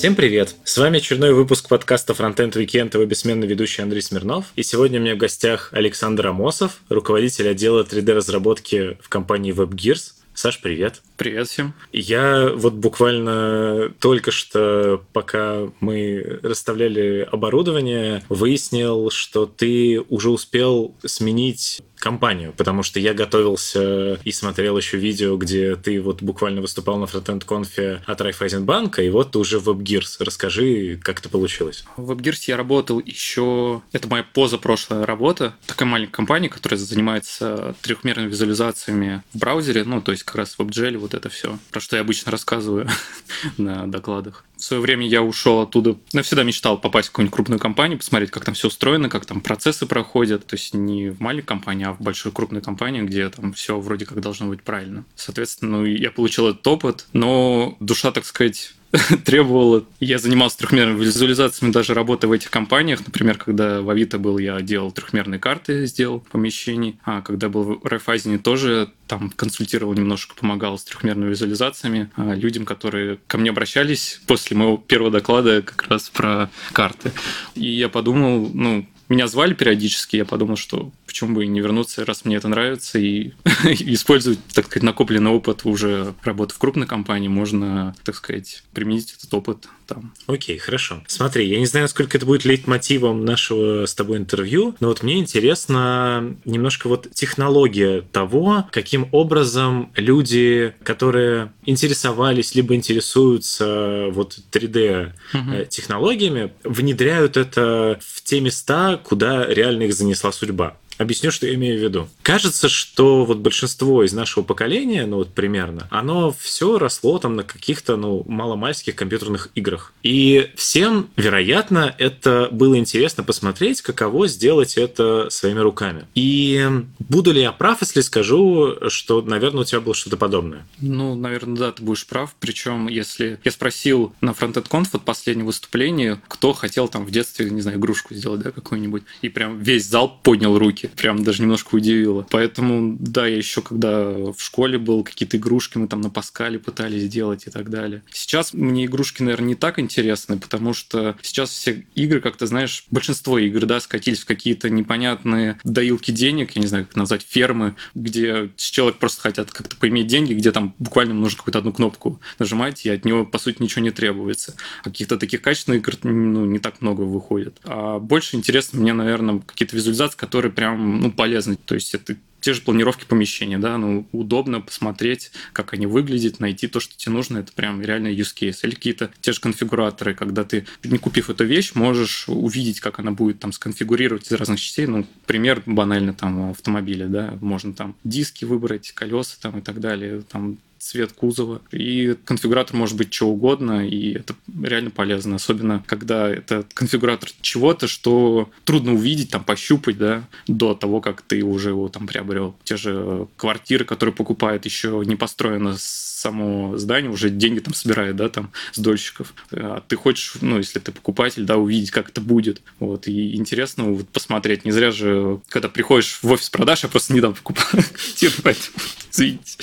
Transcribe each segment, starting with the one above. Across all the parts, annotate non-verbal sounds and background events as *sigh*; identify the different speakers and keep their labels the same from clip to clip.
Speaker 1: Всем привет! С вами очередной выпуск подкаста Frontend Weekend, его бессменный ведущий Андрей Смирнов. И сегодня у меня в гостях Александр Амосов, руководитель отдела 3D-разработки в компании WebGears. Саш, привет.
Speaker 2: Привет всем.
Speaker 1: Я вот буквально только что, пока мы расставляли оборудование, выяснил, что ты уже успел сменить компанию, потому что я готовился и смотрел еще видео, где ты вот буквально выступал на фронтенд конфе от Райфайзенбанка, и вот ты уже в WebGears. Расскажи, как это получилось.
Speaker 2: В WebGears я работал еще... Это моя позапрошлая работа. Такая маленькая компания, которая занимается трехмерными визуализациями в браузере, ну, то есть как раз WebGL, вот это все, про что я обычно рассказываю *laughs* на докладах. В свое время я ушел оттуда, я всегда мечтал попасть в какую-нибудь крупную компанию, посмотреть, как там все устроено, как там процессы проходят. То есть не в маленькой компании, а в большой крупной компании, где там все вроде как должно быть правильно. Соответственно, ну, я получил этот опыт, но душа, так сказать, *laughs* требовало. Я занимался трехмерными визуализациями, даже работая в этих компаниях. Например, когда в Авито был, я делал трехмерные карты, сделал помещений. А когда был в Райфайзене, тоже там консультировал немножко, помогал с трехмерными визуализациями а, людям, которые ко мне обращались после моего первого доклада как раз про карты. И я подумал, ну, меня звали периодически, я подумал, что почему бы и не вернуться, раз мне это нравится, и *laughs* использовать, так сказать, накопленный опыт уже работы в крупной компании, можно, так сказать, применить этот опыт там.
Speaker 1: Окей, хорошо. Смотри, я не знаю, насколько это будет лейтмотивом нашего с тобой интервью, но вот мне интересно немножко вот технология того, каким образом люди, которые интересовались либо интересуются вот 3D угу. технологиями, внедряют это в те места, куда реально их занесла судьба. Объясню, что я имею в виду. Кажется, что вот большинство из нашего поколения, ну вот примерно, оно все росло там на каких-то, ну, маломальских компьютерных играх. И всем, вероятно, это было интересно посмотреть, каково сделать это своими руками. И буду ли я прав, если скажу, что, наверное, у тебя было что-то подобное?
Speaker 2: Ну, наверное, да, ты будешь прав. Причем, если я спросил на Frontend Conf вот последнее выступление, кто хотел там в детстве, не знаю, игрушку сделать, да, какую-нибудь, и прям весь зал поднял руки прям даже немножко удивило. Поэтому, да, я еще когда в школе был, какие-то игрушки мы там на Паскале пытались сделать и так далее. Сейчас мне игрушки, наверное, не так интересны, потому что сейчас все игры, как то знаешь, большинство игр, да, скатились в какие-то непонятные доилки денег, я не знаю, как назвать, фермы, где человек просто хотят как-то поиметь деньги, где там буквально нужно какую-то одну кнопку нажимать, и от него, по сути, ничего не требуется. А каких-то таких качественных игр ну, не так много выходит. А больше интересно мне, наверное, какие-то визуализации, которые прям ну, полезны. То есть это те же планировки помещения, да, ну, удобно посмотреть, как они выглядят, найти то, что тебе нужно, это прям реально use case. Или какие-то те же конфигураторы, когда ты, не купив эту вещь, можешь увидеть, как она будет там сконфигурировать из разных частей. Ну, пример банально там автомобиля, да, можно там диски выбрать, колеса там и так далее, там цвет кузова. И конфигуратор может быть что угодно, и это реально полезно. Особенно, когда это конфигуратор чего-то, что трудно увидеть, там, пощупать, да, до того, как ты уже его там приобрел. Те же квартиры, которые покупают, еще не построено само здание, уже деньги там собирают, да, там, с дольщиков. А ты хочешь, ну, если ты покупатель, да, увидеть, как это будет. Вот, и интересно вот посмотреть. Не зря же, когда приходишь в офис продаж, я просто недавно покупал квартиру, *laughs* извините.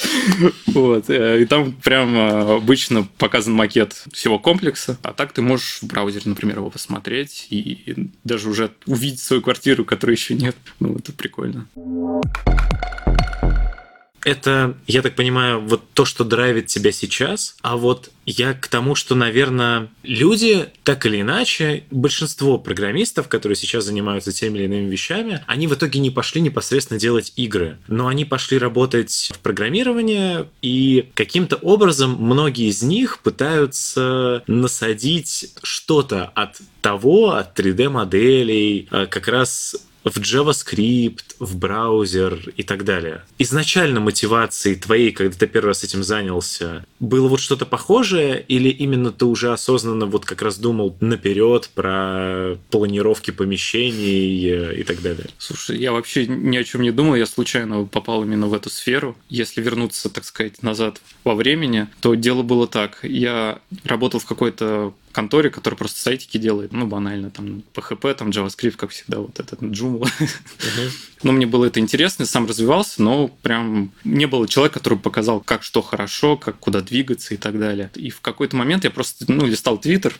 Speaker 2: Вот, Э, и там прям э, обычно показан макет всего комплекса, а так ты можешь в браузере, например, его посмотреть и даже уже увидеть свою квартиру, которой еще нет. Ну, это прикольно
Speaker 1: это, я так понимаю, вот то, что драйвит тебя сейчас, а вот я к тому, что, наверное, люди, так или иначе, большинство программистов, которые сейчас занимаются теми или иными вещами, они в итоге не пошли непосредственно делать игры, но они пошли работать в программирование, и каким-то образом многие из них пытаются насадить что-то от того, от 3D-моделей, э, как раз в JavaScript, в браузер и так далее. Изначально мотивацией твоей, когда ты первый раз этим занялся, было вот что-то похожее или именно ты уже осознанно вот как раз думал наперед про планировки помещений э, и так далее?
Speaker 2: Слушай, я вообще ни о чем не думал, я случайно попал именно в эту сферу. Если вернуться, так сказать, назад во времени, то дело было так. Я работал в какой-то конторе, которая просто сайтики делает, ну, банально, там, PHP, там, JavaScript, как всегда, вот этот Joomla. Uh-huh. Но мне было это интересно, сам развивался, но прям не было человека, который показал, как что хорошо, как куда двигаться и так далее. И в какой-то момент я просто, ну, листал Твиттер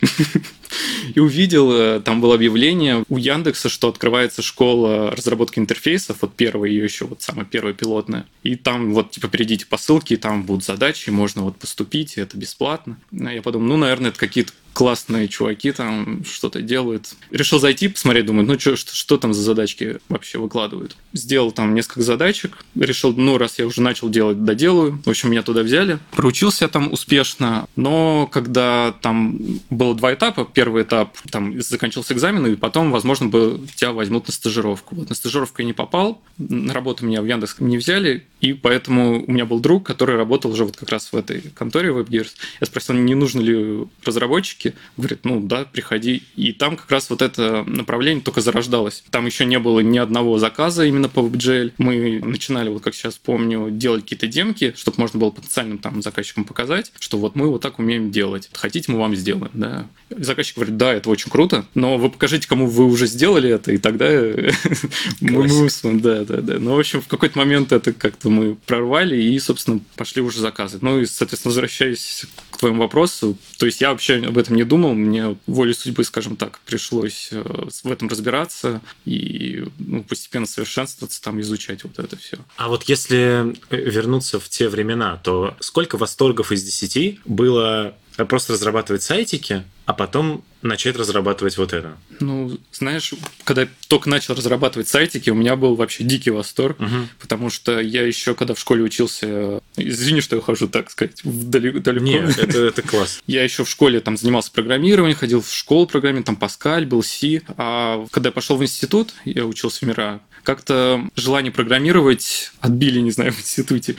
Speaker 2: *laughs* и увидел, э, там было объявление у Яндекса, что открывается школа разработки интерфейсов, вот первая ее еще, вот самая первая пилотная. И там вот, типа, перейдите по ссылке, и там будут задачи, можно вот поступить, и это бесплатно. Я подумал, ну, наверное, это какие-то классные чуваки там что-то делают. Решил зайти, посмотреть, думаю, ну что, что, что там за задачки вообще выкладывают. Сделал там несколько задачек, решил, ну раз я уже начал делать, доделаю. В общем, меня туда взяли. Проучился там успешно, но когда там было два этапа, первый этап, там заканчивался экзамен, и потом, возможно, бы тебя возьмут на стажировку. Вот на стажировку я не попал, на работу меня в Яндекс не взяли, и поэтому у меня был друг, который работал уже вот как раз в этой конторе WebGears. Я спросил, не нужны ли разработчики. Говорит, ну да, приходи. И там как раз вот это направление только зарождалось. Там еще не было ни одного заказа именно по WebGL. Мы начинали, вот как сейчас помню, делать какие-то демки, чтобы можно было потенциальным там заказчикам показать, что вот мы вот так умеем делать. Хотите, мы вам сделаем, да. заказчик говорит, да, это очень круто, но вы покажите, кому вы уже сделали это, и тогда *laughs* мы да, да, да. Ну, в общем, в какой-то момент это как-то мы прорвали и, собственно, пошли уже заказы. Ну и, соответственно, возвращаясь к твоему вопросу, то есть я вообще об этом не думал, мне волей судьбы, скажем так, пришлось э, в этом разбираться и ну, постепенно совершенствоваться, там изучать вот это все.
Speaker 1: А вот если вернуться в те времена, то сколько восторгов из десяти было просто разрабатывать сайтики, а потом начать разрабатывать вот это?
Speaker 2: Ну, знаешь, когда я только начал разрабатывать сайтики, у меня был вообще дикий восторг, угу. потому что я еще, когда в школе учился, извини, что я хожу, так сказать, далеко. далеко.
Speaker 1: Нет, это, это класс. *laughs*
Speaker 2: Я еще в школе там занимался программированием, ходил в школу программирования, там Паскаль, был C, а когда я пошел в институт, я учился в МИРА, как-то желание программировать отбили, не знаю, в институте,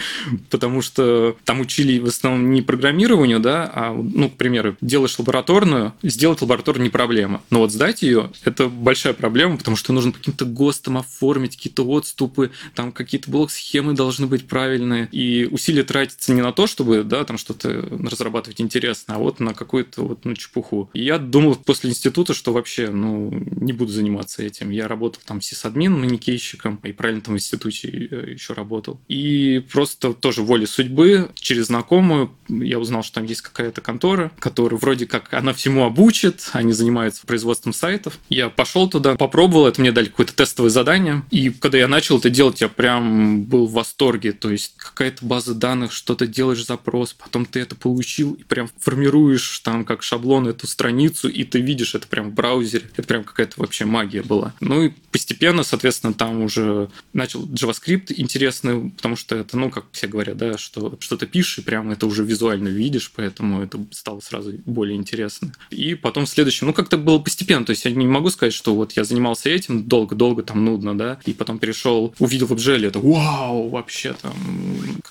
Speaker 2: потому что там учили в основном не программированию, да, а, ну, к примеру, делаешь лабораторную, сделать лабораторную не проблема, но вот сдать ее – это большая проблема, потому что нужно каким-то ГОСТом оформить какие-то отступы, там какие-то блок-схемы должны быть правильные, и усилия тратятся не на то, чтобы, да, там что-то разрабатывать интересно, а вот на какую-то вот, ну, чепуху. И я думал после института, что вообще, ну, не буду заниматься этим. Я работал там сисадмин, манекей манекенщиком, и правильно там в институте э, еще работал. И просто тоже волей судьбы, через знакомую я узнал, что там есть какая-то контора, которая вроде как она всему обучит, они занимаются производством сайтов. Я пошел туда, попробовал, это мне дали какое-то тестовое задание, и когда я начал это делать, я прям был в восторге, то есть какая-то база данных, что-то делаешь запрос, потом ты это получил и прям формируешь там как шаблон эту страницу, и ты видишь это прям в браузере, это прям какая-то вообще магия была. Ну и постепенно, соответственно, там уже начал JavaScript интересный, потому что это, ну, как все говорят, да, что что-то пишешь, и прямо это уже визуально видишь, поэтому это стало сразу более интересно. И потом в следующем, ну, как-то было постепенно, то есть я не могу сказать, что вот я занимался этим долго-долго, там, нудно, да, и потом перешел, увидел в WebGL, это вау, вообще там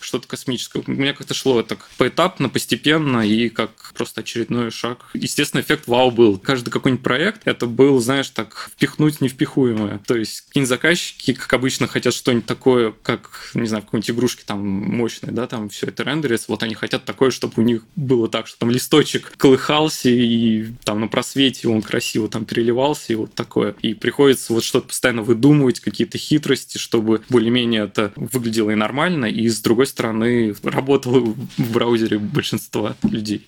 Speaker 2: что-то космическое. У меня как-то шло это поэтапно, постепенно, и как просто очередной шаг. Естественно, эффект вау был. Каждый какой-нибудь проект, это был, знаешь, так, впихнуть невпихуемое. То есть какие-нибудь заказчики как обычно, хотят что-нибудь такое, как, не знаю, какой-нибудь игрушки там мощной, да, там все это рендерится. Вот они хотят такое, чтобы у них было так, что там листочек колыхался, и там на просвете он красиво там переливался, и вот такое. И приходится вот что-то постоянно выдумывать, какие-то хитрости, чтобы более-менее это выглядело и нормально, и с другой стороны работало в браузере большинства людей.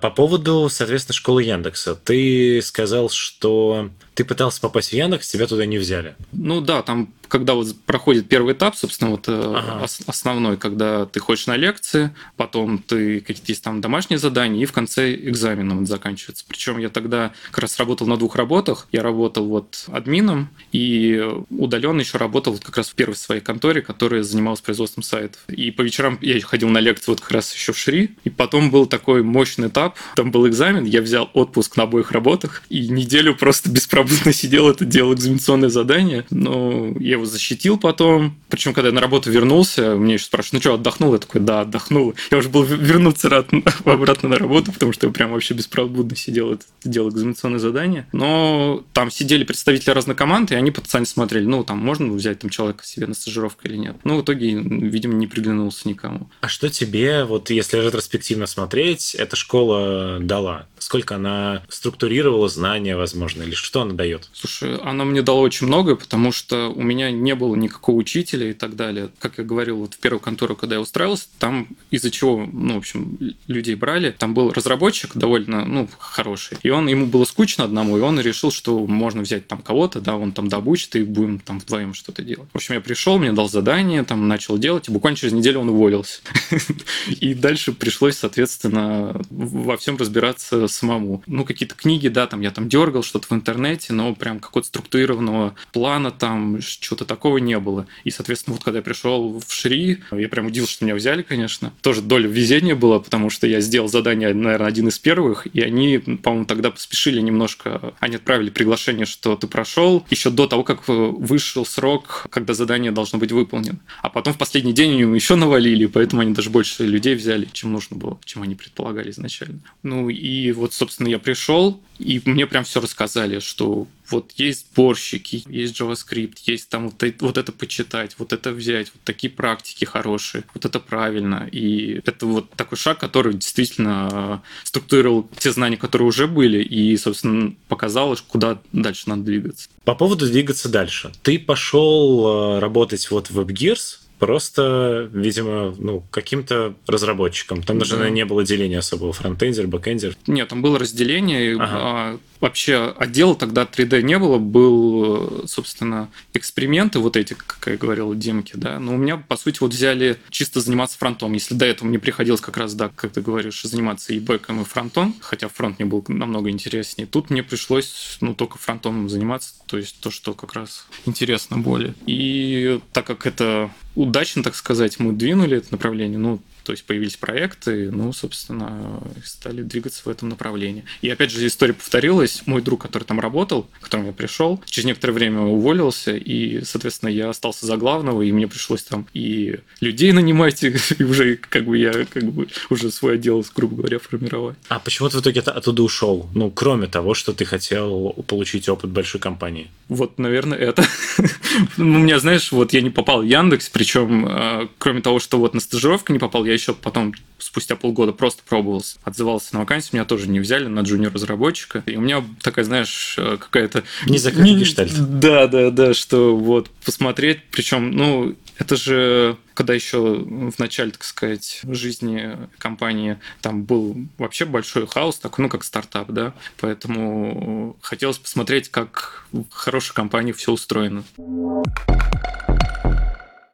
Speaker 1: По поводу, соответственно, школы Яндекса. Ты сказал, что ты пытался попасть в Яндекс, тебя туда не взяли.
Speaker 2: Ну да, там когда вот проходит первый этап, собственно, вот э, ага. основной, когда ты ходишь на лекции, потом ты какие-то есть там домашние задания, и в конце экзаменом заканчивается. Причем я тогда как раз работал на двух работах. Я работал вот админом, и удаленно еще работал вот как раз в первой своей конторе, которая занималась производством сайтов. И по вечерам я ходил на лекции вот как раз еще в Шри, и потом был такой мощный этап, там был экзамен, я взял отпуск на обоих работах, и неделю просто *laughs* беспробудно сидел, это делал экзаменационное задание, но я его защитил потом, причем когда я на работу вернулся, мне еще спрашивают, ну что, отдохнул? Я такой, да, отдохнул. Я уже был вернуться *laughs* обратно на работу, потому что я прям вообще беспробудно сидел, это делал экзаменационное задание. Но там сидели представители разных команд, и они потенциально смотрели, ну, там можно взять там человека себе на стажировку или нет. Ну, в итоге, видимо, не приглянулся никому.
Speaker 1: А что тебе, вот если ретроспективно смотреть, эта школа дала? Сколько она структурировала знания, возможно, или что она дает?
Speaker 2: Слушай, она мне дала очень много, потому что у меня не было никакого учителя и так далее. Как я говорил, вот в первую контору, когда я устраивался, там из-за чего, ну, в общем, людей брали, там был разработчик довольно, ну, хороший, и он, ему было скучно одному, и он решил, что можно взять там кого-то, да, он там добучит, и будем там вдвоем что-то делать. В общем, я пришел, мне дал задание, там начал делать, и буквально через неделю он уволился. *laughs* И дальше пришлось, соответственно, во всем разбираться самому. Ну, какие-то книги, да, там я там дергал что-то в интернете, но прям какого-то структурированного плана там, что-то такого не было. И, соответственно, вот когда я пришел в Шри, я прям удивился, что меня взяли, конечно. Тоже доля везения была, потому что я сделал задание, наверное, один из первых, и они, по-моему, тогда поспешили немножко. Они отправили приглашение, что ты прошел, еще до того, как вышел срок, когда задание должно быть выполнено. А потом в последний день они еще навалили, поэтому они даже больше людей взяли, чем нужно было, чем они предполагали изначально. Ну и вот, собственно, я пришел, и мне прям все рассказали, что вот есть сборщики, есть JavaScript, есть там вот, это, вот это почитать, вот это взять, вот такие практики хорошие, вот это правильно. И это вот такой шаг, который действительно структурировал те знания, которые уже были, и, собственно, показал, куда дальше надо двигаться.
Speaker 1: По поводу двигаться дальше. Ты пошел э, работать вот в WebGears, просто, видимо, ну, каким-то разработчиком. Там даже да. не было деления особого, фронтендер, бэкендер.
Speaker 2: Нет, там было разделение, ага. Вообще отдела тогда 3D не было, был, собственно, эксперименты вот эти, как я говорил, демки, да, но у меня, по сути, вот взяли чисто заниматься фронтом. Если до этого мне приходилось как раз, да, как ты говоришь, заниматься и бэком, и фронтом, хотя фронт мне был намного интереснее, тут мне пришлось, ну, только фронтом заниматься, то есть то, что как раз интересно более. И так как это удачно, так сказать, мы двинули это направление, ну, то есть появились проекты, ну, собственно, стали двигаться в этом направлении. И опять же, история повторилась. Мой друг, который там работал, к которому я пришел, через некоторое время уволился, и, соответственно, я остался за главного, и мне пришлось там и людей нанимать, *laughs* и, уже как бы я как бы уже свой отдел, грубо говоря, формировать.
Speaker 1: А почему ты в итоге оттуда ушел? Ну, кроме того, что ты хотел получить опыт большой компании.
Speaker 2: Вот, наверное, это. *laughs* У меня, знаешь, вот я не попал в Яндекс, причем, э, кроме того, что вот на стажировку не попал, я еще потом спустя полгода просто пробовался, отзывался на вакансию, меня тоже не взяли на джуниор-разработчика. И у меня такая, знаешь, э, какая-то...
Speaker 1: Не закрытый гештальт.
Speaker 2: Да, да, да, что вот посмотреть, причем, ну, это же когда еще в начале, так сказать, жизни компании там был вообще большой хаос, такой, ну, как стартап, да, поэтому хотелось посмотреть, как в хорошей компании все устроено.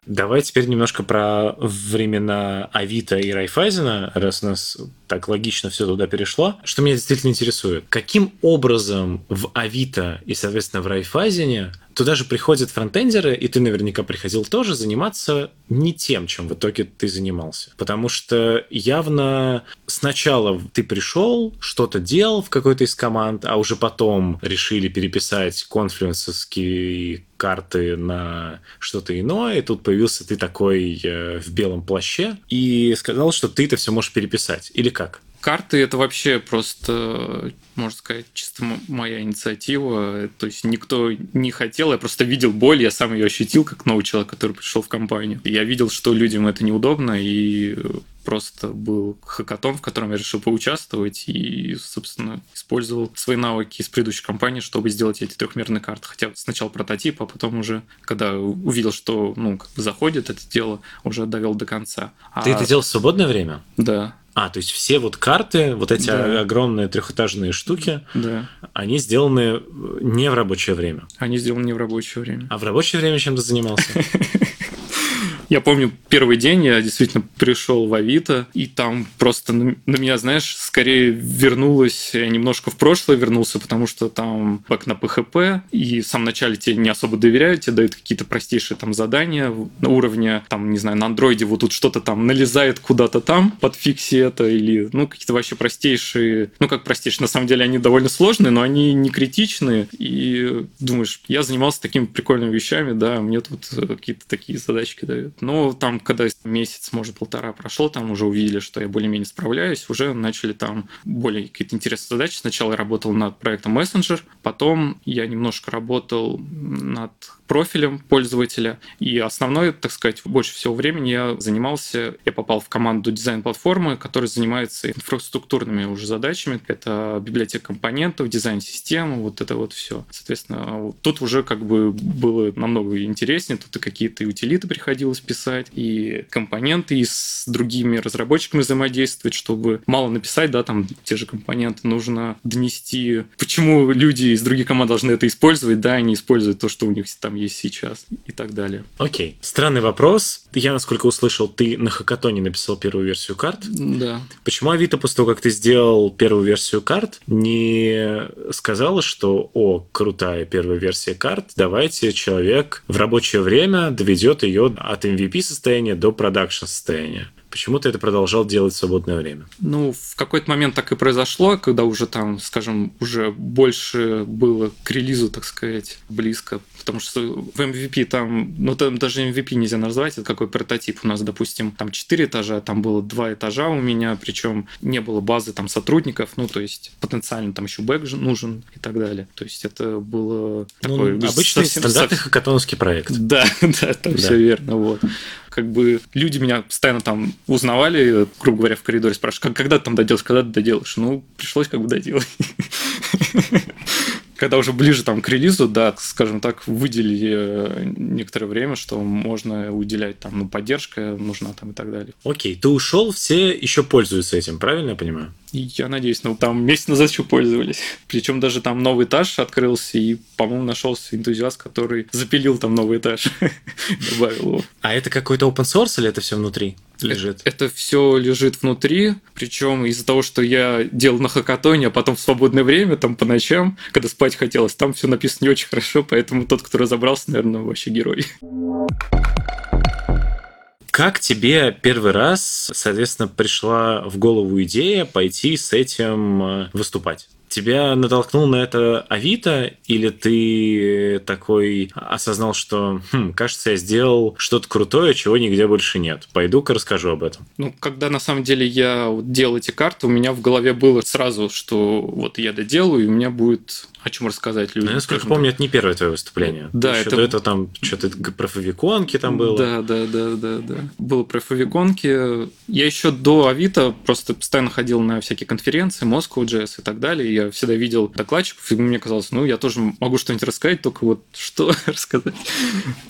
Speaker 1: Давай теперь немножко про времена Авито и Райфайзена, раз у нас так логично все туда перешло. Что меня действительно интересует, каким образом в Авито и, соответственно, в Райфайзене туда же приходят фронтендеры, и ты наверняка приходил тоже заниматься не тем, чем в итоге ты занимался. Потому что явно сначала ты пришел, что-то делал в какой-то из команд, а уже потом решили переписать конфлюенсовские карты на что-то иное, и тут появился ты такой э, в белом плаще и сказал, что ты это все можешь переписать. Или как?
Speaker 2: Карты это вообще просто, можно сказать, чисто моя инициатива. То есть никто не хотел, я просто видел боль, я сам ее ощутил как новый человек, который пришел в компанию. Я видел, что людям это неудобно, и просто был хакатон, в котором я решил поучаствовать и, собственно, использовал свои навыки из предыдущей компании, чтобы сделать эти трехмерные карты. Хотя сначала прототип, а потом уже, когда увидел, что ну, как бы заходит это дело, уже довел до конца.
Speaker 1: Ты
Speaker 2: а...
Speaker 1: это делал в свободное время?
Speaker 2: Да.
Speaker 1: А, то есть все вот карты, вот эти
Speaker 2: Да.
Speaker 1: огромные трехэтажные штуки,
Speaker 2: Да.
Speaker 1: они сделаны не в рабочее время.
Speaker 2: Они сделаны не в рабочее время.
Speaker 1: А в рабочее время чем ты занимался? *laughs*
Speaker 2: Я помню, первый день я действительно пришел в Авито, и там просто на меня, знаешь, скорее вернулось, немножко в прошлое вернулся, потому что там как на PHP, и в самом начале тебе не особо доверяют, тебе дают какие-то простейшие там задания на уровне, там, не знаю, на андроиде вот тут что-то там налезает куда-то там, подфикси это, или, ну, какие-то вообще простейшие, ну, как простейшие, на самом деле они довольно сложные, но они не критичные, и думаешь, я занимался такими прикольными вещами, да, мне тут э, какие-то такие задачки дают. Но там, когда месяц, может, полтора прошло, там уже увидели, что я более-менее справляюсь, уже начали там более какие-то интересные задачи. Сначала я работал над проектом Messenger, потом я немножко работал над профилем пользователя. И основное, так сказать, больше всего времени я занимался, я попал в команду дизайн-платформы, которая занимается инфраструктурными уже задачами. Это библиотека компонентов, дизайн системы, вот это вот все. Соответственно, тут уже как бы было намного интереснее. Тут и какие-то утилиты приходилось писать, и компоненты, и с другими разработчиками взаимодействовать, чтобы мало написать, да, там те же компоненты, нужно донести, почему люди из других команд должны это использовать, да, они используют то, что у них там есть сейчас и так далее.
Speaker 1: Окей. Странный вопрос. Я, насколько услышал, ты на хакатоне написал первую версию карт.
Speaker 2: Да.
Speaker 1: Почему Авито после того, как ты сделал первую версию карт, не сказала, что «О, крутая первая версия карт, давайте человек в рабочее время доведет ее от MVP состояния до продакшн состояния». Почему ты это продолжал делать в свободное время?
Speaker 2: Ну, в какой-то момент так и произошло, когда уже там, скажем, уже больше было к релизу, так сказать, близко. Потому что в MVP там, ну там даже MVP нельзя назвать, это какой прототип. У нас, допустим, там 4 этажа, там было 2 этажа у меня, причем не было базы там сотрудников, ну то есть потенциально там еще бэк же нужен и так далее. То есть это было такой
Speaker 1: Ну, обычный
Speaker 2: совсем-
Speaker 1: стандартный хакатоновский проект. *laughs*
Speaker 2: да, да, там
Speaker 1: Да.
Speaker 2: все верно, вот. Как бы люди меня постоянно там узнавали, грубо говоря, в коридоре спрашивают, «Как- когда ты там доделаешь, когда ты доделаешь? Ну, пришлось как бы доделать. *laughs* Когда уже ближе там к релизу, да, скажем так, выделили э, некоторое время, что можно уделять там, ну, поддержка нужна там и так далее.
Speaker 1: Окей, ты ушел, все еще пользуются этим, правильно я понимаю?
Speaker 2: И я надеюсь, ну там месяц назад еще пользовались. Причем даже там новый этаж открылся, и, по-моему, нашелся энтузиаст, который запилил там новый этаж, *laughs* добавил его.
Speaker 1: А это какой-то open source или это все внутри лежит?
Speaker 2: Это все лежит внутри, причем из-за того, что я делал на хакатоне, а потом в свободное время, там по ночам, когда спать хотелось, там все написано не очень хорошо, поэтому тот, кто разобрался, наверное, вообще герой.
Speaker 1: Как тебе первый раз, соответственно, пришла в голову идея пойти с этим э, выступать? Тебя натолкнул на это Авито, или ты такой осознал, что, хм, кажется, я сделал что-то крутое, чего нигде больше нет. Пойду-ка расскажу об этом.
Speaker 2: Ну, когда на самом деле я делал эти карты, у меня в голове было сразу, что вот я доделаю, и у меня будет о чем рассказать людям.
Speaker 1: Ну, я, насколько помню, это не первое твое выступление.
Speaker 2: Да,
Speaker 1: Еще
Speaker 2: это-
Speaker 1: до этого там что-то про фавиконки там было.
Speaker 2: Да, да, да, да, да. Было про фавиконки. Я еще до Авито просто постоянно ходил на всякие конференции, Moscow JS и так далее. Я всегда видел докладчиков, и мне казалось, ну, я тоже могу что-нибудь рассказать, только вот что *laughs* рассказать.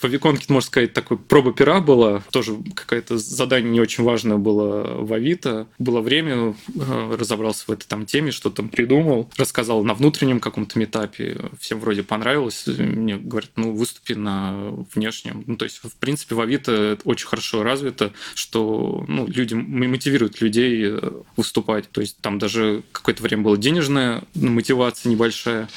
Speaker 2: Фавиконки, можно сказать, такой проба пера была. Тоже какое-то задание не очень важное было в Авито. Было время, э, разобрался в этой там теме, что там придумал. Рассказал на внутреннем каком-то метапе. Всем вроде понравилось. Мне говорят, ну, выступи на внешнем. Ну, то есть, в принципе, в Авито это очень хорошо развито, что ну, люди мотивируют людей э, выступать. То есть, там даже какое-то время была денежная мотивация небольшая.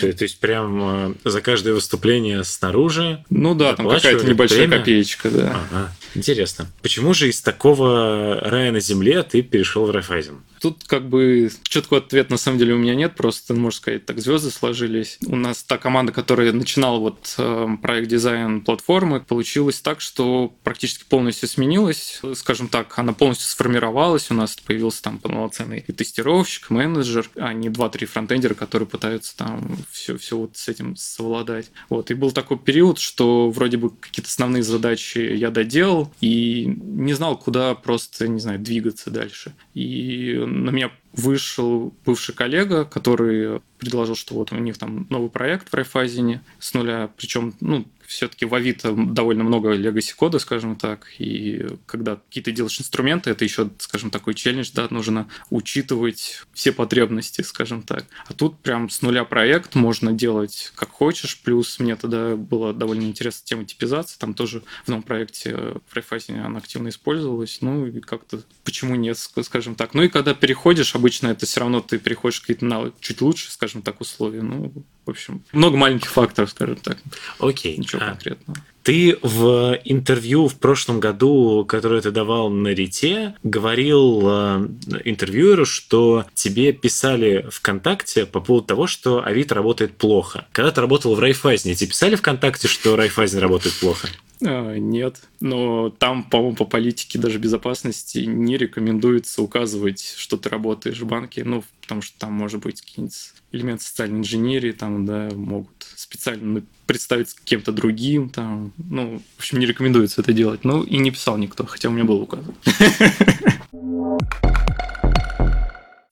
Speaker 1: То, то есть прям э, за каждое выступление снаружи.
Speaker 2: Ну да, там какая-то небольшая
Speaker 1: время?
Speaker 2: копеечка, да.
Speaker 1: Ага, интересно. Почему же из такого рая на земле ты перешел в Райфайзен?
Speaker 2: Тут как бы четкого ответа на самом деле у меня нет, просто, можно сказать, так звезды сложились. У нас та команда, которая начинала вот э, проект дизайн платформы, получилось так, что практически полностью сменилась. Скажем так, она полностью сформировалась, у нас появился там полноценный и тестировщик, менеджер, а не 2-3 фронтендера, которые пытаются там все, все вот с этим совладать. Вот. И был такой период, что вроде бы какие-то основные задачи я доделал и не знал, куда просто, не знаю, двигаться дальше. И на меня вышел бывший коллега, который предложил, что вот у них там новый проект в Райфайзене с нуля, причем, ну, все-таки в Авито довольно много legacy кода, скажем так, и когда какие-то делаешь инструменты, это еще, скажем, такой челлендж, да, нужно учитывать все потребности, скажем так. А тут прям с нуля проект можно делать как хочешь, плюс мне тогда была довольно интересная тема типизации, там тоже в новом проекте в Rayfazine она активно использовалась, ну и как-то почему нет, скажем так. Ну и когда переходишь, обычно это все равно ты переходишь какие-то на чуть лучше, скажем так, условия, ну, в общем, много маленьких факторов, скажем так.
Speaker 1: Окей.
Speaker 2: Ничего
Speaker 1: а,
Speaker 2: конкретного.
Speaker 1: Ты в интервью в прошлом году, которое ты давал на Рите, говорил э, интервьюеру, что тебе писали ВКонтакте по поводу того, что Авито работает плохо. Когда ты работал в Райфайзне, тебе писали ВКонтакте, что Райфайзен работает плохо?
Speaker 2: А, нет, но там, по-моему, по политике даже безопасности не рекомендуется указывать, что ты работаешь в банке, ну, потому что там может быть какие-нибудь элементы социальной инженерии, там, да, могут специально представить кем-то другим, там, ну, в общем, не рекомендуется это делать. Ну, и не писал никто, хотя у меня был указан. *laughs*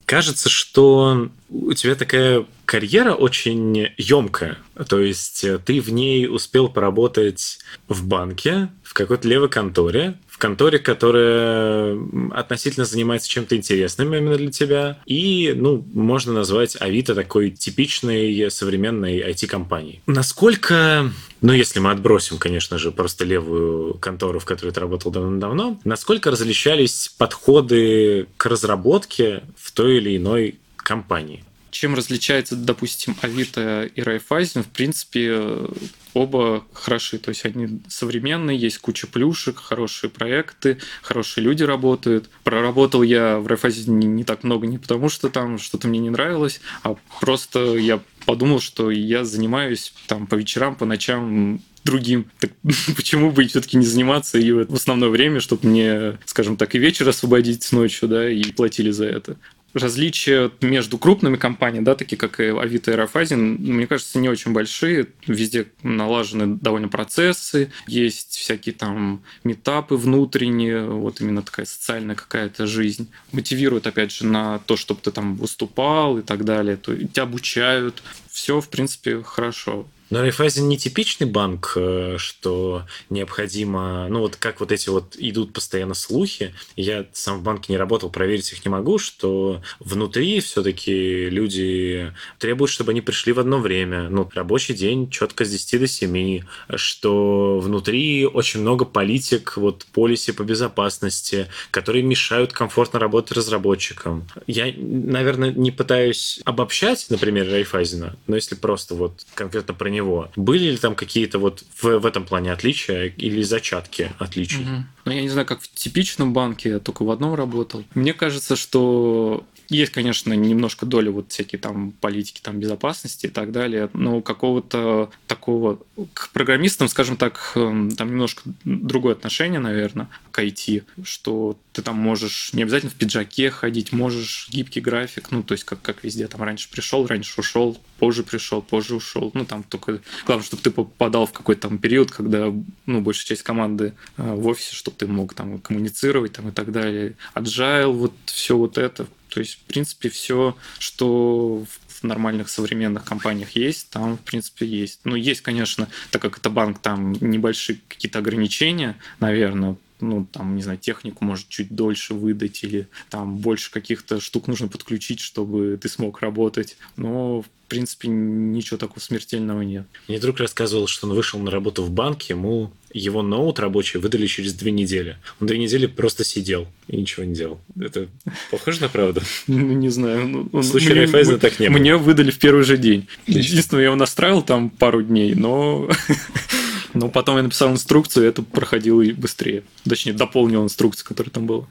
Speaker 1: Кажется, что у тебя такая карьера очень емкая. То есть э, ты в ней успел поработать в банке, в какой-то левой конторе, конторе, которая относительно занимается чем-то интересным именно для тебя. И, ну, можно назвать Авито такой типичной современной IT-компанией. Насколько, ну, если мы отбросим, конечно же, просто левую контору, в которой ты работал давно-давно, насколько различались подходы к разработке в той или иной компании?
Speaker 2: Чем различается, допустим, Авито и Райфайзен? В принципе, оба хороши. То есть они современные, есть куча плюшек, хорошие проекты, хорошие люди работают. Проработал я в Райфазе не, не так много не потому, что там что-то мне не нравилось, а просто я подумал, что я занимаюсь там по вечерам, по ночам другим. Так *laughs* почему бы все-таки не заниматься и в основное время, чтобы мне, скажем так, и вечер освободить ночью, да, и платили за это различия между крупными компаниями, да, такие как Авито и Рафазин, мне кажется, не очень большие. Везде налажены довольно процессы, есть всякие там метапы внутренние, вот именно такая социальная какая-то жизнь. Мотивируют, опять же, на то, чтобы ты там выступал и так далее. То тебя обучают. Все, в принципе, хорошо.
Speaker 1: Но Райфайзен не типичный банк, э, что необходимо, ну вот как вот эти вот идут постоянно слухи, я сам в банке не работал, проверить их не могу, что внутри все-таки люди требуют, чтобы они пришли в одно время, ну рабочий день четко с 10 до 7, что внутри очень много политик, вот полиси по безопасности, которые мешают комфортно работать разработчикам. Я, наверное, не пытаюсь обобщать, например, Райфайзена, но если просто вот конкретно про него него. Были ли там какие-то вот в, в этом плане отличия или зачатки отличий? Угу.
Speaker 2: Ну, я не знаю, как в типичном банке, я только в одном работал. Мне кажется, что есть, конечно, немножко доля вот всякие там политики, там безопасности и так далее, но какого-то такого к программистам, скажем так, эм, там немножко другое отношение, наверное, к IT, что ты там можешь не обязательно в пиджаке ходить, можешь гибкий график, ну, то есть как, как везде, там раньше пришел, раньше ушел, позже пришел, позже ушел, ну, там только главное, чтобы ты попадал в какой-то там период, когда, ну, большая часть команды э, в офисе, чтобы ты мог там коммуницировать там и так далее. Agile, вот все вот это, то есть, в принципе, все, что в нормальных современных компаниях есть, там, в принципе, есть. Ну, есть, конечно, так как это банк, там небольшие какие-то ограничения, наверное, ну, там, не знаю, технику может чуть дольше выдать, или там больше каких-то штук нужно подключить, чтобы ты смог работать. Но, в принципе, ничего такого смертельного нет.
Speaker 1: Мне друг рассказывал, что он вышел на работу в банк, ему его ноут рабочий выдали через две недели. Он две недели просто сидел и ничего не делал. Это похоже на правду?
Speaker 2: Ну, не знаю.
Speaker 1: Ну, в случае Райфайзена так не было.
Speaker 2: Мне выдали в первый же день. Единственное, я его настраивал там пару дней, но *laughs* но потом я написал инструкцию, и это проходило и быстрее. Точнее, дополнил инструкцию, которая там была.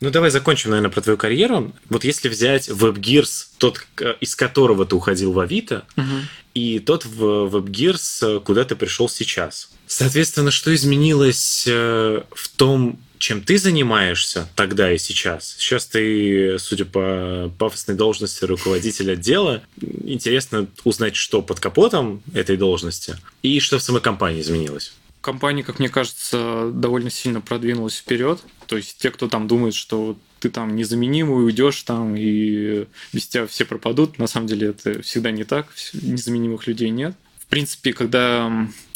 Speaker 1: Ну, давай закончим, наверное, про твою карьеру. Вот если взять WebGears, тот, из которого ты уходил в Авито, угу. и тот в WebGears, куда ты пришел сейчас. Соответственно, что изменилось э, в том, чем ты занимаешься тогда и сейчас. Сейчас ты, судя по пафосной должности руководителя отдела, интересно узнать, что под капотом этой должности и что в самой компании изменилось
Speaker 2: компания, как мне кажется, довольно сильно продвинулась вперед. То есть те, кто там думает, что ты там незаменимый, уйдешь там, и без тебя все пропадут. На самом деле это всегда не так. Незаменимых людей нет принципе, когда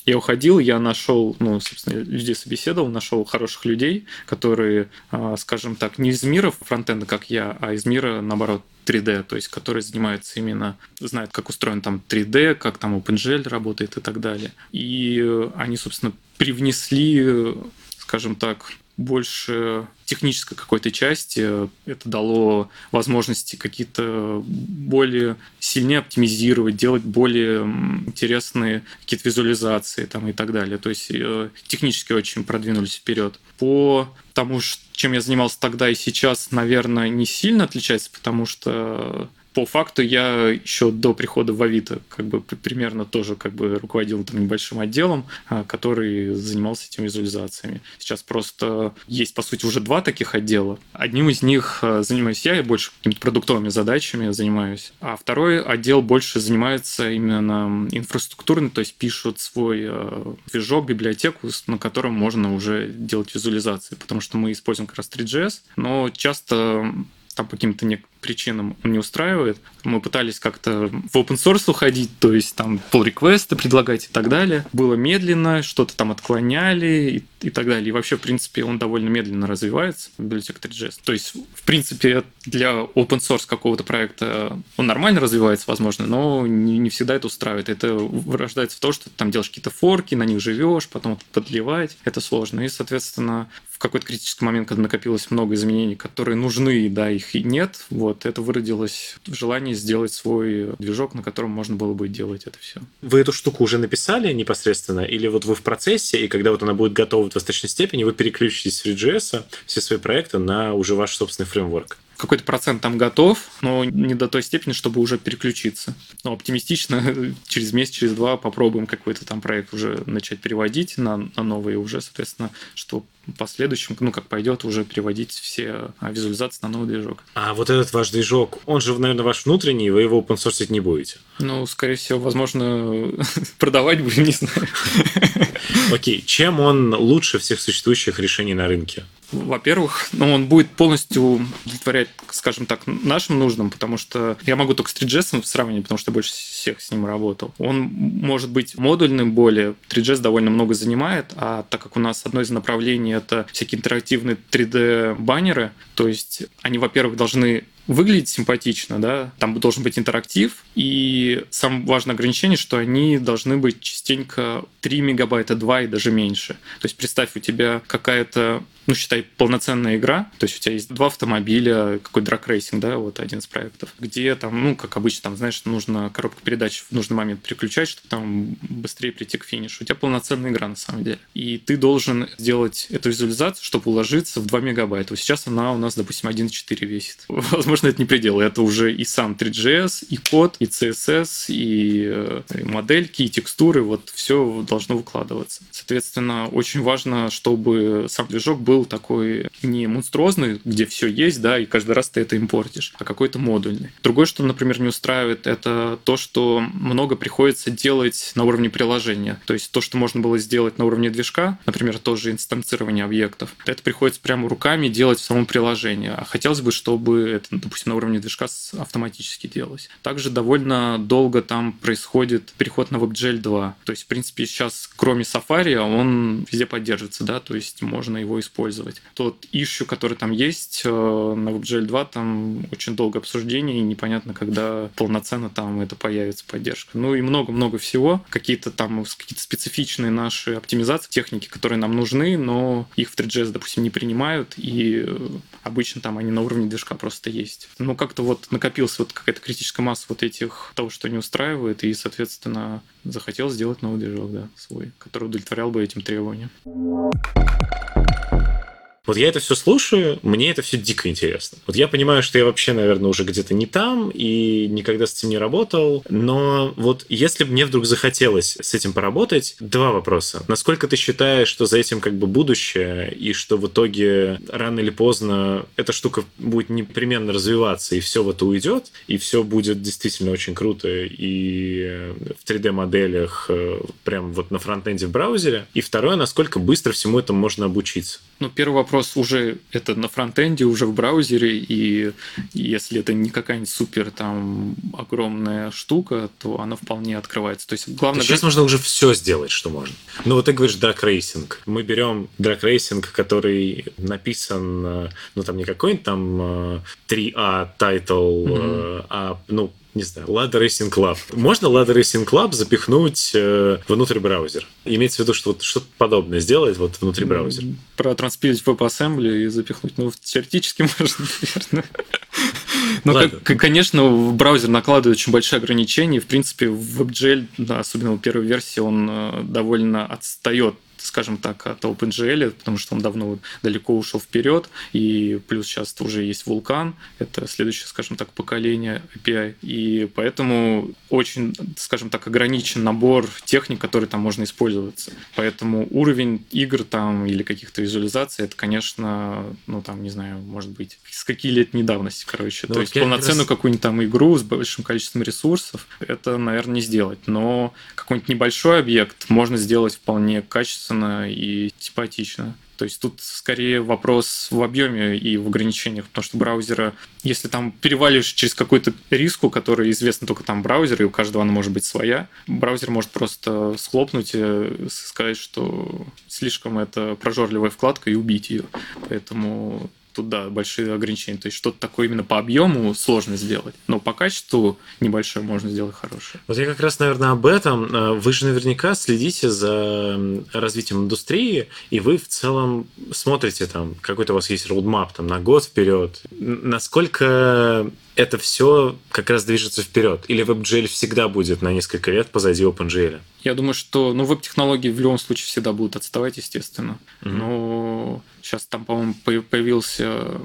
Speaker 2: я уходил, я нашел, ну, собственно, людей собеседовал, нашел хороших людей, которые, а, скажем так, не из мира фронтенда, как я, а из мира, наоборот, 3D, то есть которые занимаются именно, знают, как устроен там 3D, как там OpenGL работает и так далее. И они, собственно, привнесли, скажем так, больше технической какой-то части. Это дало возможности какие-то более сильнее оптимизировать, делать более интересные какие-то визуализации там и так далее. То есть э, технически очень продвинулись вперед. По тому, чем я занимался тогда и сейчас, наверное, не сильно отличается, потому что по факту я еще до прихода в Авито как бы примерно тоже как бы руководил там небольшим отделом, а, который занимался этими визуализациями. Сейчас просто есть, по сути, уже два таких отдела. Одним из них а, занимаюсь я, я больше какими-то продуктовыми задачами занимаюсь, а второй отдел больше занимается именно инфраструктурно, то есть пишут свой а, движок, библиотеку, на котором можно уже делать визуализации, потому что мы используем как раз 3GS, но часто там по каким-то причинам он не устраивает. Мы пытались как-то в open source уходить, то есть там pull реквесты предлагать и так далее. Было медленно, что-то там отклоняли и, и так далее. И вообще, в принципе, он довольно медленно развивается, библиотека 3GS. То есть, в принципе, для open source какого-то проекта он нормально развивается, возможно, но не, не всегда это устраивает. Это вырождается в то, что ты там делаешь какие-то форки, на них живешь, потом подливать. Это сложно. И, соответственно, в какой-то критический момент, когда накопилось много изменений, которые нужны, да, их и нет, вот, это выродилось в желании сделать свой движок, на котором можно было бы делать это все.
Speaker 1: Вы эту штуку уже написали непосредственно, или вот вы в процессе, и когда вот она будет готова в достаточной степени, вы переключитесь с Vue.js все свои проекты на уже ваш собственный фреймворк?
Speaker 2: Какой-то процент там готов, но не до той степени, чтобы уже переключиться. Но оптимистично *laughs* через месяц, через два попробуем какой-то там проект уже начать переводить на, на новые уже, соответственно, что в последующем, ну, как пойдет, уже переводить все а, визуализации на новый движок.
Speaker 1: А вот этот ваш движок, он же, наверное, ваш внутренний, вы его open source не будете?
Speaker 2: Ну, скорее всего, возможно, *laughs* продавать будем, не знаю.
Speaker 1: Окей, чем он лучше всех существующих решений на рынке?
Speaker 2: Во-первых, ну, он будет полностью удовлетворять, скажем так, нашим нуждам, потому что я могу только с 3GS сравнить, потому что больше всех с ним работал. Он может быть модульным более. 3GS довольно много занимает, а так как у нас одно из направлений это всякие интерактивные 3D-баннеры, то есть они, во-первых, должны выглядеть симпатично, да, там должен быть интерактив, и самое важное ограничение, что они должны быть частенько 3 мегабайта, 2 и даже меньше. То есть представь, у тебя какая-то ну, считай, полноценная игра. То есть у тебя есть два автомобиля, какой драг-рейсинг, да, вот один из проектов, где там, ну, как обычно, там, знаешь, нужно коробку передач в нужный момент переключать, чтобы там быстрее прийти к финишу. У тебя полноценная игра, на самом деле. И ты должен сделать эту визуализацию, чтобы уложиться в 2 мегабайта. Сейчас она у нас, допустим, 1.4 весит. *laughs* Возможно, это не предел. Это уже и сам 3GS, и код, и CSS, и, э, и модельки, и текстуры. Вот все должно выкладываться. Соответственно, очень важно, чтобы сам движок был такой не монструозный, где все есть, да, и каждый раз ты это импортишь, а какой-то модульный. Другое, что, например, не устраивает, это то, что много приходится делать на уровне приложения. То есть то, что можно было сделать на уровне движка, например, тоже инстанцирование объектов, это приходится прямо руками делать в самом приложении. А хотелось бы, чтобы это, допустим, на уровне движка автоматически делалось. Также довольно долго там происходит переход на WebGL 2. То есть, в принципе, сейчас, кроме Safari, он везде поддерживается, да, то есть можно его использовать. Тот ищу, который там есть э, на WebGL 2, там очень долгое обсуждение, и непонятно, когда полноценно там это появится поддержка. Ну и много-много всего. Какие-то там какие-то специфичные наши оптимизации, техники, которые нам нужны, но их в 3GS, допустим, не принимают, и э, обычно там они на уровне движка просто есть. Ну, как-то вот накопилась вот какая-то критическая масса вот этих того, что не устраивает, и, соответственно, захотел сделать новый движок, да, свой, который удовлетворял бы этим требованиям.
Speaker 1: Вот я это все слушаю, мне это все дико интересно. Вот я понимаю, что я вообще, наверное, уже где-то не там и никогда с этим не работал. Но вот если бы мне вдруг захотелось с этим поработать, два вопроса. Насколько ты считаешь, что за этим как бы будущее, и что в итоге рано или поздно эта штука будет непременно развиваться, и все в это уйдет, и все будет действительно очень круто и в 3D-моделях э, прям вот на фронтенде в браузере. И второе, насколько быстро всему этому можно обучиться.
Speaker 2: Ну, первый вопрос вопрос уже это на фронтенде, уже в браузере, и если это не какая-нибудь супер там огромная штука, то она вполне открывается. То есть главное...
Speaker 1: То сейчас можно уже все сделать, что можно. Ну вот ты говоришь Drag Racing. Мы берем Drag Racing, который написан, э, ну там не какой-нибудь там 3А title, м-хм. а ну не знаю, Ladder Racing Club. Можно Ladder Racing Club запихнуть э, внутрь браузер? Имеется в виду, что вот что-то подобное сделать вот внутри браузера?
Speaker 2: Протранспилить в WebAssembly и запихнуть. Ну, теоретически *laughs* можно, наверное. Ну, как, конечно, в браузер накладывает очень большие ограничения. В принципе, в WebGL, да, особенно в первой версии, он э, довольно отстает скажем так, от OpenGL, потому что он давно далеко ушел вперед, и плюс сейчас уже есть Vulkan, это следующее, скажем так, поколение API, и поэтому очень, скажем так, ограничен набор техник, которые там можно использоваться. Поэтому уровень игр там или каких-то визуализаций, это, конечно, ну там, не знаю, может быть, с какие лет недавности, короче. Ну, То есть полноценную раз... какую-нибудь там игру с большим количеством ресурсов, это, наверное, не сделать. Но какой-нибудь небольшой объект можно сделать вполне качественно качественно и симпатично. То есть тут скорее вопрос в объеме и в ограничениях, потому что браузера, если там переваливаешь через какой-то риску, который известен только там браузеру, и у каждого она может быть своя, браузер может просто схлопнуть и сказать, что слишком это прожорливая вкладка и убить ее. Поэтому тут, да, большие ограничения. То есть что-то такое именно по объему сложно сделать, но по качеству небольшое можно сделать хорошее.
Speaker 1: Вот я как раз, наверное, об этом. Э, вы же наверняка следите за развитием индустрии, и вы в целом смотрите там, какой-то у вас есть roadmap там на год вперед. Насколько это все как раз движется вперед? Или WebGL всегда будет на несколько лет позади OpenGL?
Speaker 2: Я думаю, что ну, веб-технологии в любом случае всегда будут отставать, естественно. Mm-hmm. Но сейчас там, по-моему, появился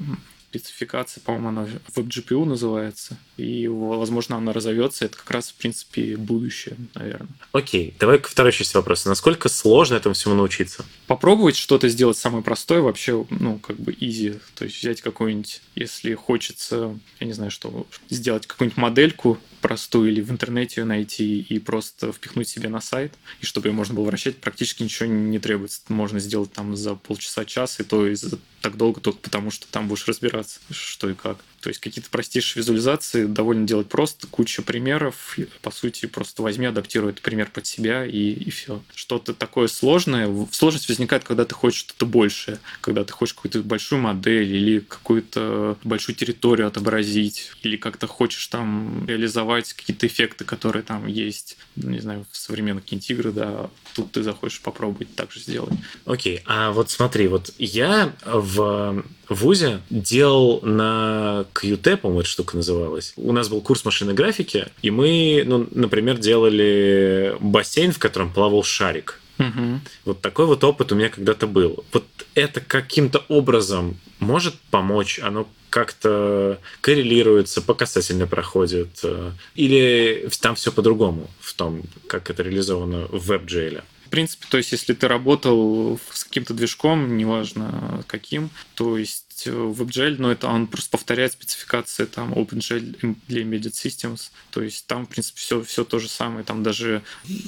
Speaker 2: спецификация, по-моему, она WebGPU называется, и, возможно, она разовьется. Это как раз, в принципе, будущее, наверное.
Speaker 1: Окей, давай к второй части вопроса. Насколько сложно этому всему научиться?
Speaker 2: Попробовать что-то сделать самое простое, вообще, ну, как бы easy. То есть взять какую-нибудь, если хочется, я не знаю, что, сделать какую-нибудь модельку простую или в интернете ее найти и просто впихнуть себе на сайт, и чтобы ее можно было вращать, практически ничего не требуется. Можно сделать там за полчаса-час, и то из так долго только потому, что там будешь разбираться, что и как. То есть какие-то простейшие визуализации довольно делать просто, куча примеров, по сути, просто возьми, адаптируй этот пример под себя, и, и все. Что-то такое сложное, сложность возникает, когда ты хочешь что-то большее, когда ты хочешь какую-то большую модель или какую-то большую территорию отобразить, или как-то хочешь там реализовать какие-то эффекты, которые там есть, не знаю, в современных какие-нибудь да, тут ты захочешь попробовать так же сделать.
Speaker 1: Окей, okay. а вот смотри, вот я в ВУЗе делал на QT, по-моему, эта штука называлась. У нас был курс машинной графики, и мы, ну, например, делали бассейн, в котором плавал шарик.
Speaker 2: Угу.
Speaker 1: Вот такой вот опыт у меня когда-то был. Вот это каким-то образом может помочь? Оно как-то коррелируется, по касательной проходит? Э, или там все по-другому в том, как это реализовано в WebGL?
Speaker 2: Принципе, то есть, если ты работал с каким-то движком, неважно каким, то есть э, WebGL, но это он просто повторяет спецификации там OpenGL для Embedded Systems, то есть там, в принципе, все, все то же самое, там даже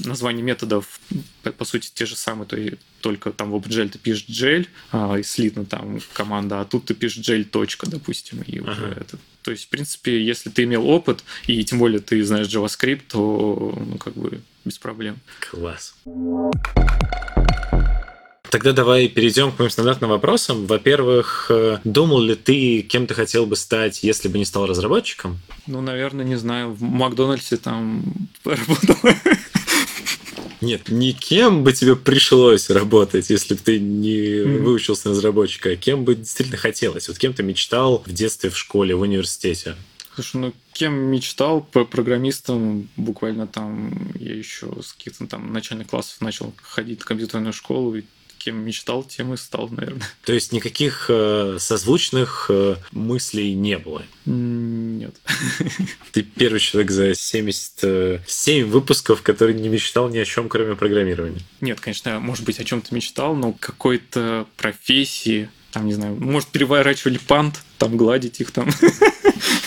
Speaker 2: название методов, по сути, те же самые, то есть только там в OpenGL ты пишешь gel, а, и слитно там команда, а тут ты пишешь gel точка, допустим, и ага. уже это. То есть, в принципе, если ты имел опыт, и тем более ты знаешь JavaScript, то, ну, как бы, без проблем.
Speaker 1: Класс. Тогда давай перейдем к моим стандартным вопросам. Во-первых, э, думал ли ты, кем ты хотел бы стать, если бы не стал разработчиком?
Speaker 2: Ну, наверное, не знаю. В Макдональдсе там *laughs* работал.
Speaker 1: Нет, никем бы тебе пришлось работать, если бы ты не выучился на разработчика, а кем бы действительно хотелось. Вот кем ты мечтал в детстве, в школе, в университете?
Speaker 2: Слушай, ну кем мечтал по программистам, буквально там я еще с каких-то там начальных классов начал ходить в компьютерную школу, и кем мечтал, тем и стал, наверное.
Speaker 1: То есть никаких э, созвучных э, мыслей не было?
Speaker 2: Нет. *laughs*
Speaker 1: Ты первый человек за 77 выпусков, который не мечтал ни о чем, кроме программирования.
Speaker 2: Нет, конечно, может быть, о чем-то мечтал, но какой-то профессии, там, не знаю, может, переворачивали пант, там, гладить их там. *laughs*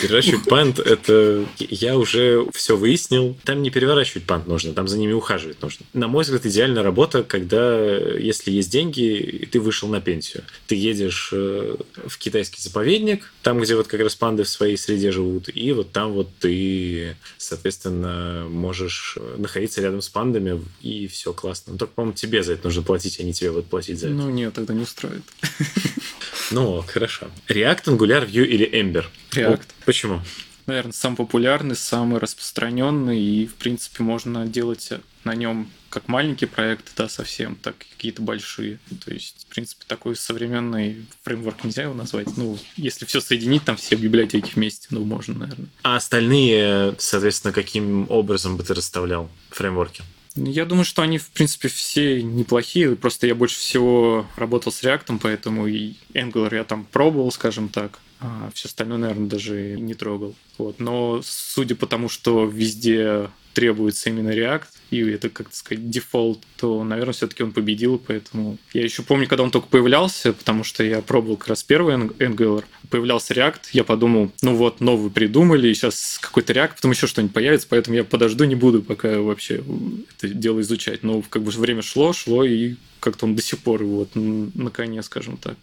Speaker 1: Переворачивать пант – это... Я уже все выяснил. Там не переворачивать пант нужно, там за ними ухаживать нужно. На мой взгляд, идеальная работа, когда, если есть деньги, и ты вышел на пенсию. Ты едешь э, в китайский заповедник, там, где вот как раз панды в своей среде живут, и вот там вот ты, соответственно, можешь находиться рядом с пандами, и все классно. Но только, по-моему, тебе за это нужно платить, а не тебе вот платить за это.
Speaker 2: Ну нет, тогда не устроит. *laughs*
Speaker 1: Ну, хорошо. React, Angular, Vue или Ember?
Speaker 2: React.
Speaker 1: Почему?
Speaker 2: Наверное, самый популярный, самый распространенный, и, в принципе, можно делать на нем как маленькие проекты, да, совсем, так и какие-то большие. То есть, в принципе, такой современный фреймворк нельзя его назвать. Ну, если все соединить, там все библиотеки вместе, ну, можно, наверное.
Speaker 1: А остальные, соответственно, каким образом бы ты расставлял фреймворки?
Speaker 2: Я думаю, что они, в принципе, все неплохие. Просто я больше всего работал с React, поэтому и Angular я там пробовал, скажем так. А все остальное, наверное, даже не трогал. Вот. Но судя по тому, что везде требуется именно React, и это, как сказать, дефолт, то, наверное, все-таки он победил, поэтому я еще помню, когда он только появлялся, потому что я пробовал как раз первый Angular, появлялся React, я подумал, ну вот, новый придумали, сейчас какой-то React, потом еще что-нибудь появится, поэтому я подожду, не буду пока вообще это дело изучать. Но как бы время шло, шло, и как-то он до сих пор вот на коне, скажем так.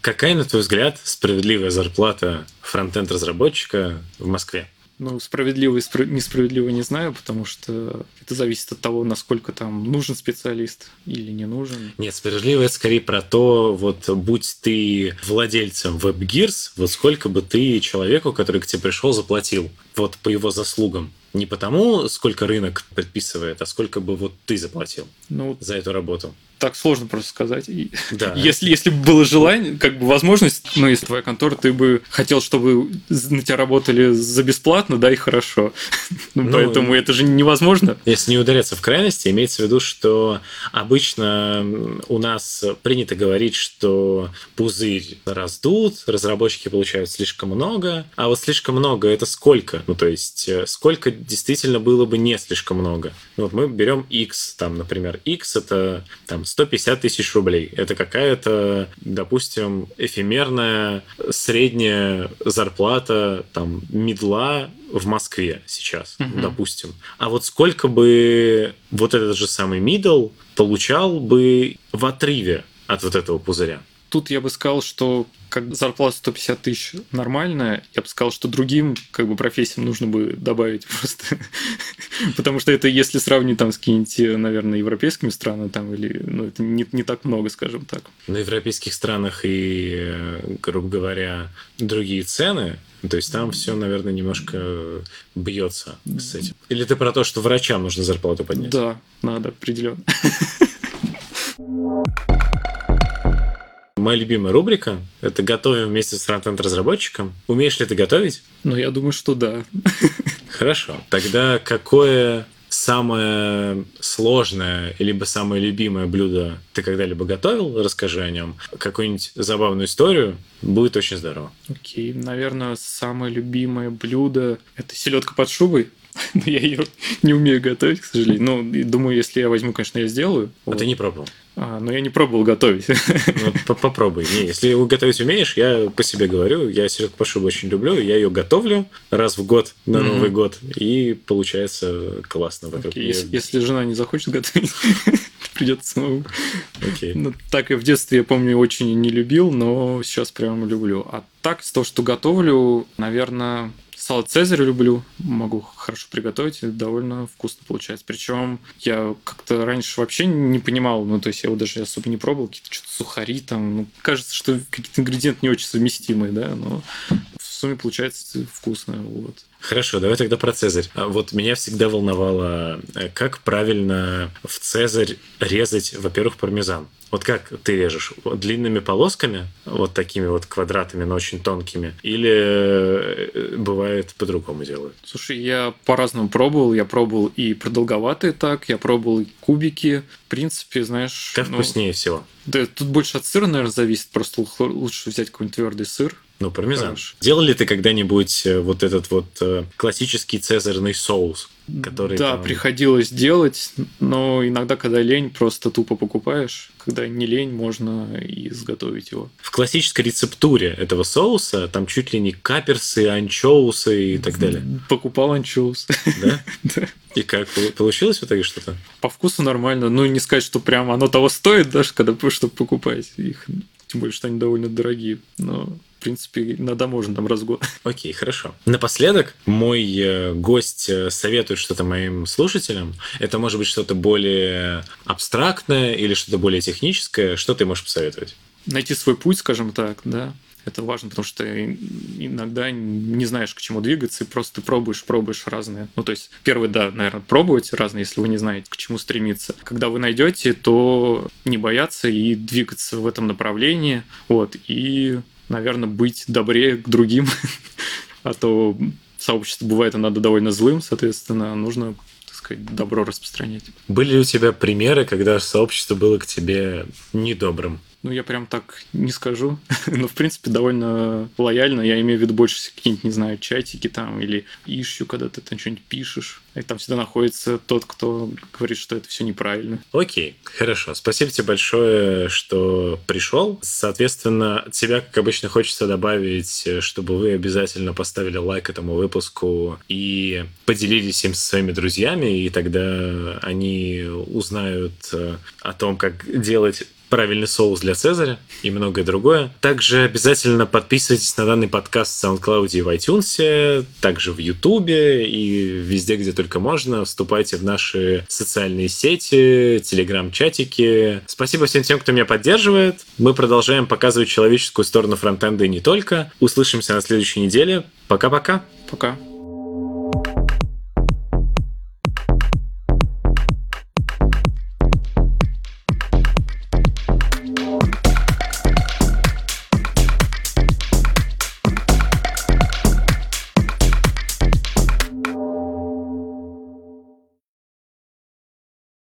Speaker 1: Какая, на твой взгляд, справедливая зарплата фронтенд-разработчика в Москве?
Speaker 2: Ну, справедливо и несправедливо не знаю, потому что это зависит от того, насколько там нужен специалист или не нужен.
Speaker 1: Нет, справедливо это скорее про то, вот будь ты владельцем WebGears, вот сколько бы ты человеку, который к тебе пришел, заплатил вот по его заслугам. Не потому, сколько рынок предписывает, а сколько бы вот ты заплатил ну, за эту работу
Speaker 2: так сложно просто сказать. Да. *laughs* Если, если бы было желание, как бы возможность, ну, если твоя контора, ты бы хотел, чтобы на тебя работали за бесплатно, да, и хорошо. *laughs* Ну, ну, поэтому это же невозможно.
Speaker 1: Если не ударяться в крайности, имеется в виду, что обычно у нас принято говорить, что пузырь раздут, разработчики получают слишком много, а вот слишком много это сколько? Ну, то есть, э, сколько действительно было бы не слишком много? Ну, вот мы берем X, там, например, X это там 150 тысяч рублей. Это какая-то, допустим, эфемерная средняя зарплата там медла в Москве сейчас, угу. допустим. А вот сколько бы вот этот же самый мидл получал бы в отрыве от вот этого пузыря?
Speaker 2: Тут я бы сказал, что как зарплата 150 тысяч нормальная, я бы сказал, что другим как бы профессиям нужно бы добавить *laughs* просто. Потому что это, если сравнить там с какими-нибудь, наверное, европейскими странами, там, или, ну, это не, не так много, скажем так.
Speaker 1: На европейских странах и, грубо говоря, другие цены, то есть там все, наверное, немножко бьется с этим. Или ты про то, что врачам нужно зарплату поднять?
Speaker 2: Да, надо, определенно. *laughs*
Speaker 1: Моя любимая рубрика – это «Готовим вместе с фронтенд-разработчиком». Умеешь ли ты готовить?
Speaker 2: Ну, я думаю, что да. *laughs*
Speaker 1: Хорошо. Тогда какое самое сложное, либо самое любимое блюдо ты когда-либо готовил? Расскажи о нем. Какую-нибудь забавную историю. Будет очень здорово.
Speaker 2: Окей. Наверное, самое любимое блюдо – это селедка под шубой. *laughs* Но я ее не умею готовить, к сожалению. Ну, думаю, если я возьму, конечно, я сделаю.
Speaker 1: А вот. ты не пробовал?
Speaker 2: А, но я не пробовал готовить.
Speaker 1: Ну, попробуй. Не, если готовить умеешь, я по себе говорю, я селедку по шубу очень люблю, я ее готовлю раз в год на mm-hmm. Новый год, и получается классно.
Speaker 2: Okay. Я... Если, если жена не захочет готовить, *laughs* придется самому. Okay. Ну, так и в детстве, я помню, очень не любил, но сейчас прям люблю. А так, с того, что готовлю, наверное, Салат Цезарь люблю, могу хорошо приготовить, довольно вкусно получается. Причем я как-то раньше вообще не понимал, ну, то есть я его даже особо не пробовал, какие-то что-то сухари там, ну, кажется, что какие-то ингредиенты не очень совместимые, да, но сумме получается вкусно, вот.
Speaker 1: Хорошо, давай тогда про Цезарь. А вот меня всегда волновало, э, как правильно в Цезарь резать, во-первых, пармезан. Вот как ты режешь? Длинными полосками, вот такими вот квадратами, но очень тонкими? Или э, бывает по-другому делают?
Speaker 2: Слушай, я по-разному пробовал. Я пробовал и продолговатые так, я пробовал и кубики. В принципе, знаешь...
Speaker 1: Как ну, вкуснее всего?
Speaker 2: Да, тут больше от сыра, наверное, зависит. Просто лучше взять какой-нибудь твердый сыр,
Speaker 1: Ну, пармезан. Хорошо. Делал ли ты когда-нибудь э, вот этот вот э, классический цезарный соус?
Speaker 2: Который да, там... приходилось делать, но иногда, когда лень, просто тупо покупаешь. Когда не лень, можно и изготовить его.
Speaker 1: В классической рецептуре этого соуса там чуть ли не каперсы, анчоусы и так далее.
Speaker 2: Покупал анчоус.
Speaker 1: Да? *laughs* Да. И как? Получилось в итоге что-то?
Speaker 2: По вкусу нормально. Ну, не сказать, что прям оно того стоит даже, когда чтобы покупать их. Тем более, что они довольно дорогие. Но в принципе, иногда можно там раз в год. *laughs*
Speaker 1: Окей, хорошо. Напоследок, мой э, гость э, советует что-то моим слушателям. Это может быть что-то более абстрактное или что-то более техническое. Что ты можешь посоветовать?
Speaker 2: Найти свой путь, скажем так, да. Это важно, потому что иногда не знаешь, к чему двигаться, и просто пробуешь, пробуешь разные. Ну, то есть, первый, да, наверное, пробовать разные, если вы не знаете, к чему стремиться. Когда вы найдете, то не бояться и двигаться в этом направлении. Вот, и наверное, быть добрее к другим, *laughs* а то сообщество бывает иногда довольно злым, соответственно, нужно так сказать, добро распространять.
Speaker 1: Были ли у тебя примеры, когда сообщество было к тебе недобрым?
Speaker 2: Ну, я прям так не скажу. *laughs* Но, в принципе, довольно лояльно. Я имею в виду больше какие-нибудь, не знаю, чатики там или ищу, когда ты там что-нибудь пишешь. И там всегда находится тот, кто говорит, что это все неправильно.
Speaker 1: Окей, хорошо. Спасибо тебе большое, что пришел. Соответственно, от тебя, как обычно, хочется добавить, чтобы вы обязательно поставили лайк этому выпуску и поделились им со своими друзьями, и тогда они узнают э, о том, как делать правильный соус для Цезаря и многое другое. Также обязательно подписывайтесь на данный подкаст в SoundCloud и в iTunes, также в YouTube и везде, где только можно. Вступайте в наши социальные сети, телеграм-чатики. Спасибо всем тем, кто меня поддерживает. Мы продолжаем показывать человеческую сторону фронтенда и не только. Услышимся на следующей неделе. Пока-пока.
Speaker 2: Пока. -пока. Пока.